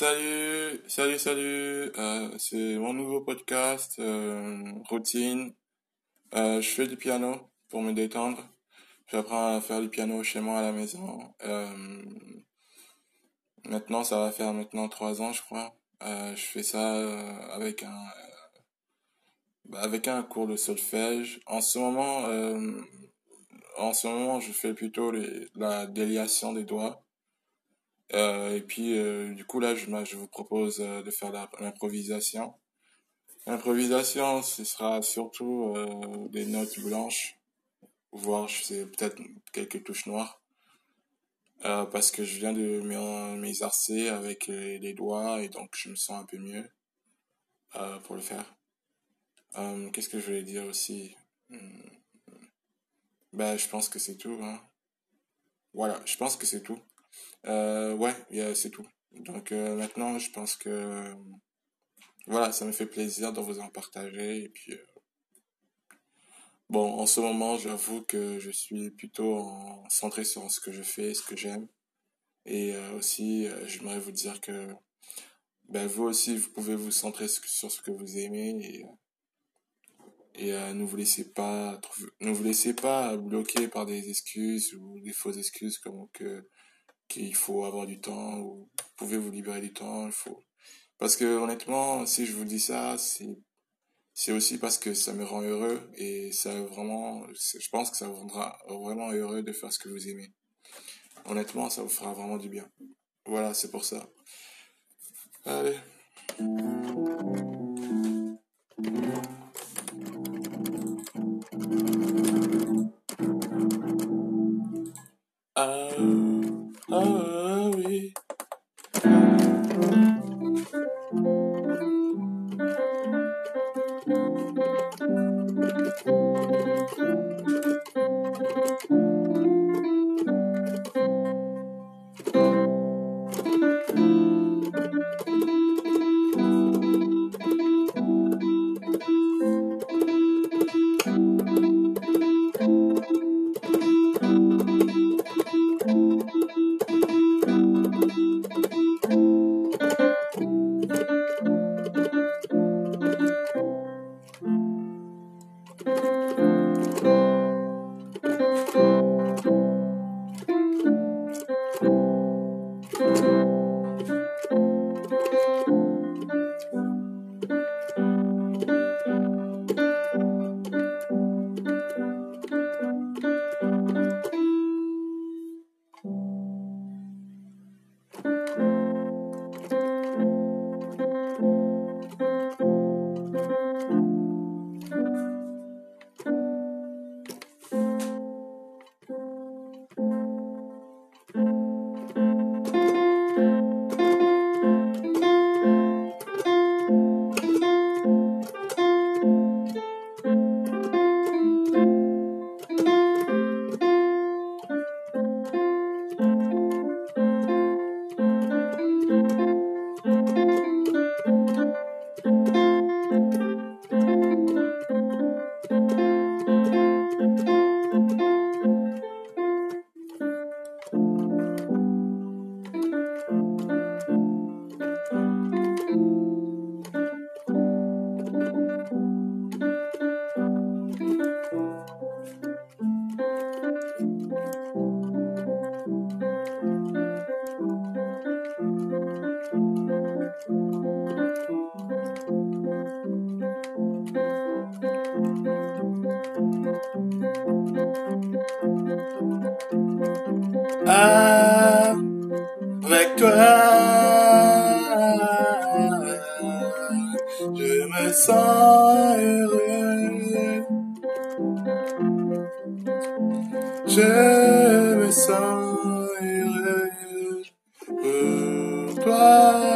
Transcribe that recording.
Salut, salut, salut. Euh, c'est mon nouveau podcast, euh, routine. Euh, je fais du piano pour me détendre. J'apprends à faire du piano chez moi à la maison. Maintenant, ça va faire maintenant trois ans, je crois. Je fais ça avec un bah, avec un cours de solfège. En ce moment, en ce moment, je fais plutôt la déliation des doigts. Euh, et puis, euh, du coup, là, je, je vous propose euh, de faire l'improvisation. L'improvisation, ce sera surtout des notes blanches, voire peut-être quelques touches noires, parce que je viens de m'exercer avec les, doigts et donc je me sens un peu mieux pour le faire. Qu'est-ce que je voulais dire aussi? Hmm. Ben, je pense que c'est tout, hein. Voilà, je pense que c'est tout. Euh, ouais, c'est tout. Donc euh, maintenant, je pense que voilà, ça me fait plaisir de vous en partager. Et puis, euh, bon, en ce moment, j'avoue que je suis plutôt en... centré sur ce que je fais, ce que j'aime. Et aussi, j'aimerais vous dire que ben, vous aussi, vous pouvez vous centrer sur ce que vous aimez et, ne vous laissez pas ne vous laissez pas bloquer par des excuses ou des fausses excuses comme que qu'il faut avoir du temps ou vous pouvez vous libérer du temps. Il faut parce que honnêtement, si je vous dis ça, c'est c'est aussi parce que ça me rend heureux et ça vraiment, je pense que ça vous rendra vraiment heureux de faire ce que vous aimez. Honnêtement, ça vous fera vraiment du bien. Voilà, c'est pour ça. Allez. Avec toi, je me sens heureux. Je me sens heureux pour toi.